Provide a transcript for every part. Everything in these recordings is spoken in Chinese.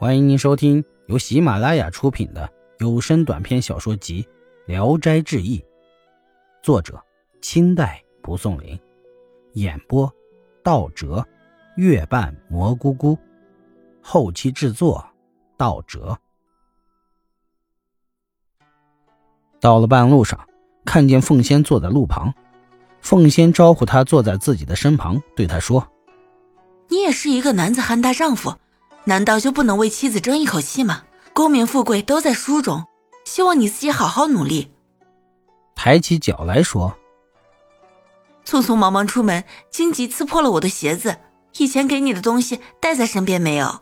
欢迎您收听由喜马拉雅出品的有声短篇小说集《聊斋志异》，作者清代蒲松龄，演播道哲、月半蘑菇菇，后期制作道哲。到了半路上，看见凤仙坐在路旁，凤仙招呼他坐在自己的身旁，对他说：“你也是一个男子汉大丈夫。”难道就不能为妻子争一口气吗？功名富贵都在书中，希望你自己好好努力。抬起脚来说：“匆匆忙忙出门，荆棘刺破了我的鞋子。以前给你的东西带在身边没有？”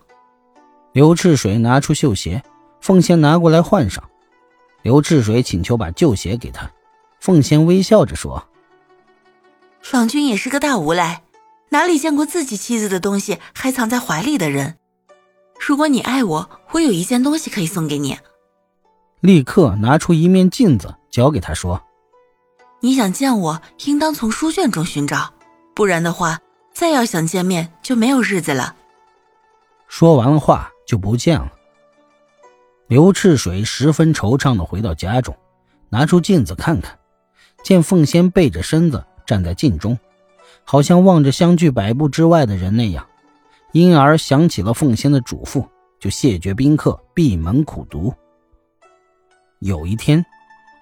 刘赤水拿出绣鞋，凤仙拿过来换上。刘赤水请求把旧鞋给他，凤仙微笑着说：“郎君也是个大无赖，哪里见过自己妻子的东西还藏在怀里的人？”如果你爱我，我有一件东西可以送给你。立刻拿出一面镜子，交给他说：“你想见我，应当从书卷中寻找，不然的话，再要想见面就没有日子了。”说完了话，就不见了。刘赤水十分惆怅的回到家中，拿出镜子看看，见凤仙背着身子站在镜中，好像望着相距百步之外的人那样。因而想起了凤仙的嘱咐，就谢绝宾客，闭门苦读。有一天，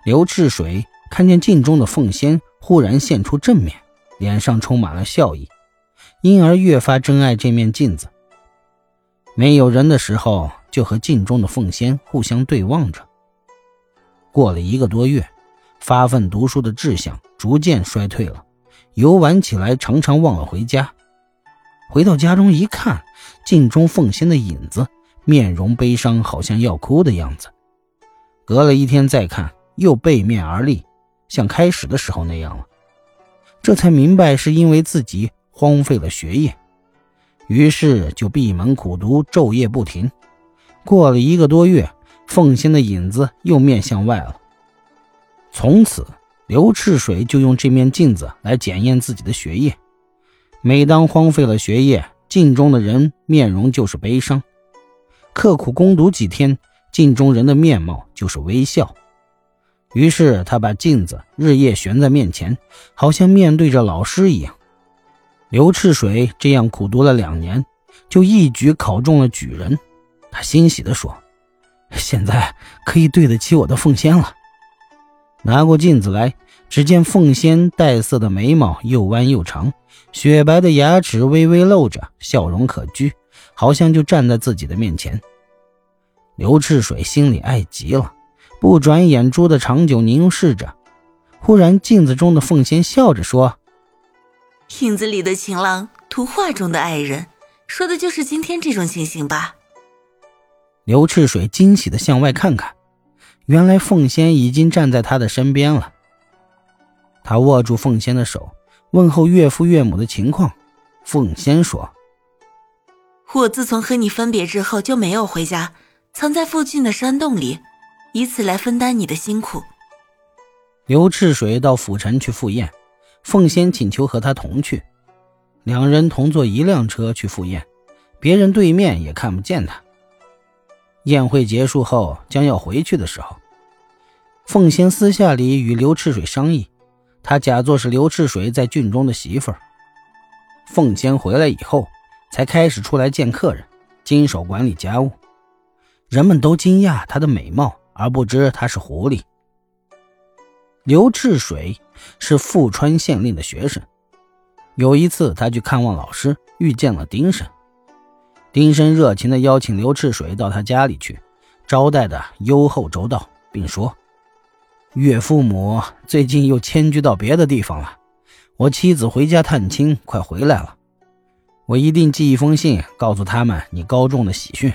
刘赤水看见镜中的凤仙忽然现出正面，脸上充满了笑意，因而越发珍爱这面镜子。没有人的时候，就和镜中的凤仙互相对望着。过了一个多月，发奋读书的志向逐渐衰退了，游玩起来常常忘了回家。回到家中一看，镜中凤仙的影子，面容悲伤，好像要哭的样子。隔了一天再看，又背面而立，像开始的时候那样了。这才明白是因为自己荒废了学业，于是就闭门苦读，昼夜不停。过了一个多月，凤仙的影子又面向外了。从此，刘赤水就用这面镜子来检验自己的学业。每当荒废了学业，镜中的人面容就是悲伤；刻苦攻读几天，镜中人的面貌就是微笑。于是他把镜子日夜悬在面前，好像面对着老师一样。刘赤水这样苦读了两年，就一举考中了举人。他欣喜地说：“现在可以对得起我的凤仙了。”拿过镜子来。只见凤仙黛色的眉毛又弯又长，雪白的牙齿微微露着，笑容可掬，好像就站在自己的面前。刘赤水心里爱极了，不转眼珠的长久凝视着。忽然，镜子中的凤仙笑着说：“影子里的情郎，图画中的爱人，说的就是今天这种情形吧？”刘赤水惊喜的向外看看，原来凤仙已经站在他的身边了。他握住凤仙的手，问候岳父岳母的情况。凤仙说：“我自从和你分别之后就没有回家，藏在附近的山洞里，以此来分担你的辛苦。”刘赤水到府城去赴宴，凤仙请求和他同去，两人同坐一辆车去赴宴，别人对面也看不见他。宴会结束后，将要回去的时候，凤仙私下里与刘赤水商议。他假作是刘赤水在郡中的媳妇儿。凤仙回来以后，才开始出来见客人，经手管理家务。人们都惊讶她的美貌，而不知她是狐狸。刘赤水是富川县令的学生。有一次，他去看望老师，遇见了丁生。丁生热情地邀请刘赤水到他家里去，招待的优厚周到，并说。岳父母最近又迁居到别的地方了，我妻子回家探亲，快回来了。我一定寄一封信告诉他们你高中的喜讯，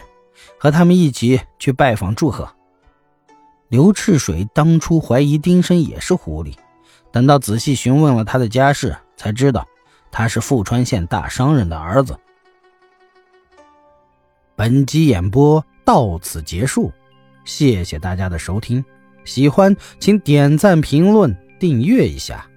和他们一起去拜访祝贺。刘赤水当初怀疑丁生也是狐狸，等到仔细询问了他的家世，才知道他是富川县大商人的儿子。本集演播到此结束，谢谢大家的收听。喜欢请点赞、评论、订阅一下。